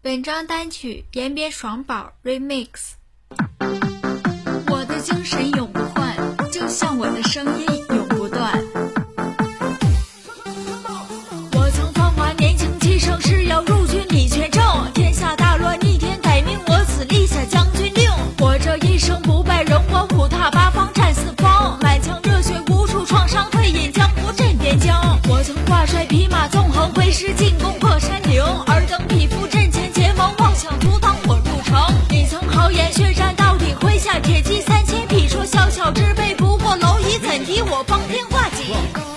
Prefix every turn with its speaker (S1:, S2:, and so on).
S1: 本张单曲延边爽宝 Remix。我的精神永不换，就像我的声音永不断。我曾芳华年轻气盛，誓要入军李全正。天下大乱，逆天改命，我此立下将军令。我这一生不败，荣光虎踏八方，战四方，满腔热血无处创伤，退隐江湖镇边疆。我曾挂帅匹马纵横，挥师进攻破山岭。你怎敌我方天画戟